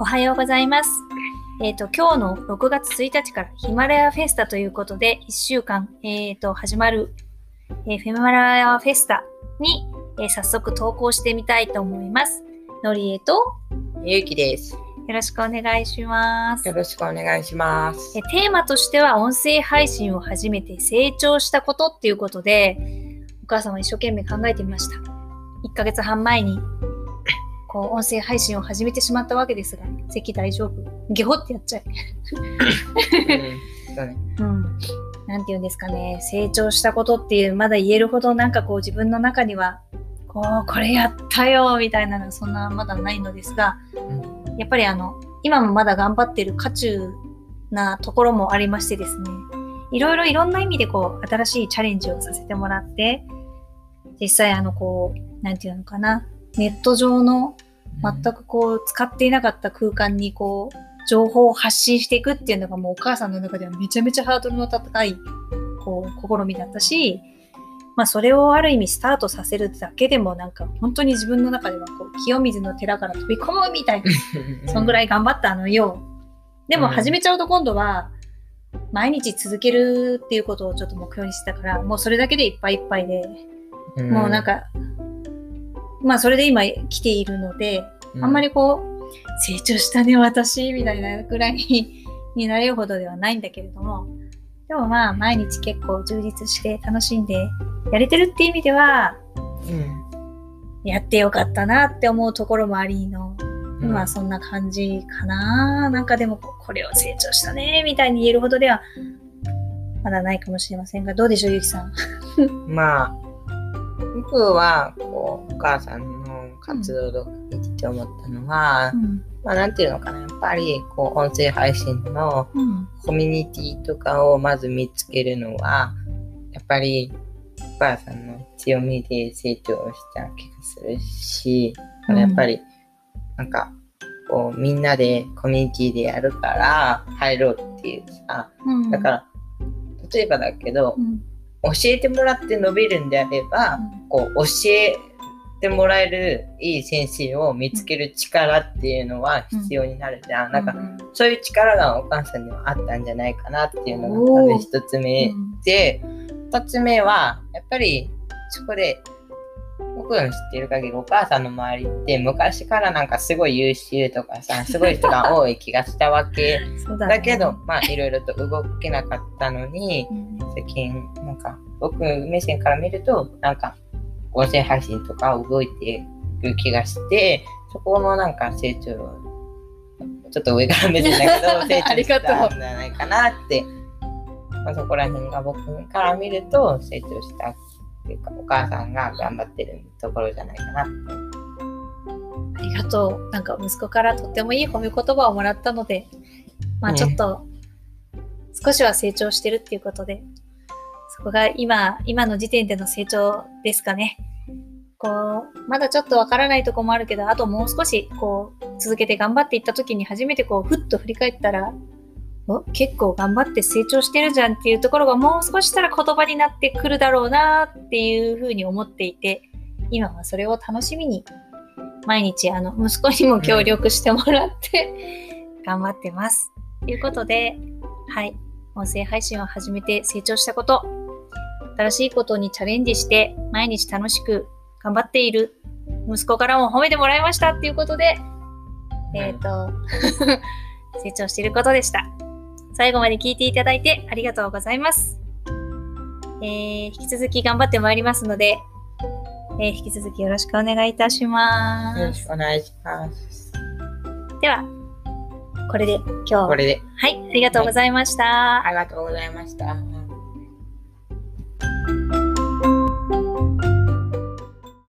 おはようございます。えっ、と、今日の6月1日からヒマラヤフェスタということで、1週間、えっ、と、始まる、えー、ヒマラヤフェスタに、えー早速投稿してみたいと思います。のりえと、ゆうきです。よろしくお願いしますよ。ろしくお願いしますえ。テーマとしては音声配信を始めて成長したことっていうことでお母さんは一生懸命考えてみました1ヶ月半前にこう音声配信を始めてしまったわけですが席大丈夫。ゲホってやっちゃいううね うん。なんて言うんですかね。成長したことっていうまだ言えるほどなんかこう自分の中にはこうこれやったよみたいなのはそんなまだないのですがやっぱりあの、今もまだ頑張ってる渦中なところもありましてですね、いろいろいろんな意味でこう、新しいチャレンジをさせてもらって、実際あの、こう、なんていうのかな、ネット上の全くこう、使っていなかった空間にこう、情報を発信していくっていうのがもうお母さんの中ではめちゃめちゃハードルの高い、こう、試みだったし、まあそれをある意味スタートさせるだけでもなんか本当に自分の中ではこう清水の寺から飛び込むみたいな そんぐらい頑張ったのよ。でもうん。始めちゃうと今度は、毎日続けるっていうことをちょっと目標にしてたから、もうそれだけでいっぱいいっぱいで、もうなん、か、まあそれで今来ているので、あんまりこう、成長したね私、みたいなぐらいにになれるほどではないんだけれども、でもまあ毎日結構充実して楽しんでやれてるっていう意味では、うん、やってよかったなって思うところもありの、うんまあそんな感じかな。なんかでもここれを成長したねみたいに言えるほどではまだないかもしれませんが、どうでしょう、ゆきさん。まあ、僕は、こう、お母さんの活動とか見てて思ったのは、うん。まあ、なんていうのかな、やっぱり、こう、音声配信のうん。コミュニティとかをまず見つけるのは、やっぱり、お母さんの強みで成長した気がするし、うんやっぱり、なんか、こう、みんなでコミュニティでやるから入ろうっていうさ、うん。だから、例えばだけどう、ん、教えてもらって伸びるんであれば、こう、教えてもらえるいい先生を見つける力っていうのは必要になるじゃん。なんか、そういう力がお母さんにはあったんじゃないかなっていうのが多分一つ目で、二つ目は、やっぱりそこで、僕の知ってる限りお母さんの周りって昔からなんかすごい優秀とかさ、すごい人が多い気がしたわけ。だけど、まあいろいろと動けなかったのに、うん最近、なんか僕目線から見ると、なんか音声配信とか動いてる気がして、そこのなんか成長、ちょっと上から目線だけど、成 ありがとう長したんじゃないかなって、まあ、そこら辺が僕から見ると成長したっていうか、お母さんが頑張ってるところじゃないかな。ありがとう。なんか息子からとってもいい褒め言葉をもらったので、まあねちょっと少しは成長してるっていうことで、そこが今、今の時点での成長ですかね。こう、まだちょっとわからないとこもあるけど、あともう少し、こう、続けて頑張っていった時に初めてこう、ふっと振り返ったら、お結構頑張って成長してるじゃんっていうところがもう少ししたら言葉になってくるだろうなっていうふうに思っていて、今はそれを楽しみに毎日あの息子にも協力してもらって、頑張ってます。ということで、はい、音声配信を始めて成長したこと、新しいことにチャレンジして毎日楽しく頑張っている息子からも褒めてもらいましたっていうことで、えっ、と、成長していることでした。最後まで聞いていただいてありがとうございます。えー引き続き頑張ってまいりますので、えー引き続きよろしくお願いいたしますよろし。くお願いします。では、これで今日は、これで、はい、ありがとうございました。ありがとうございました。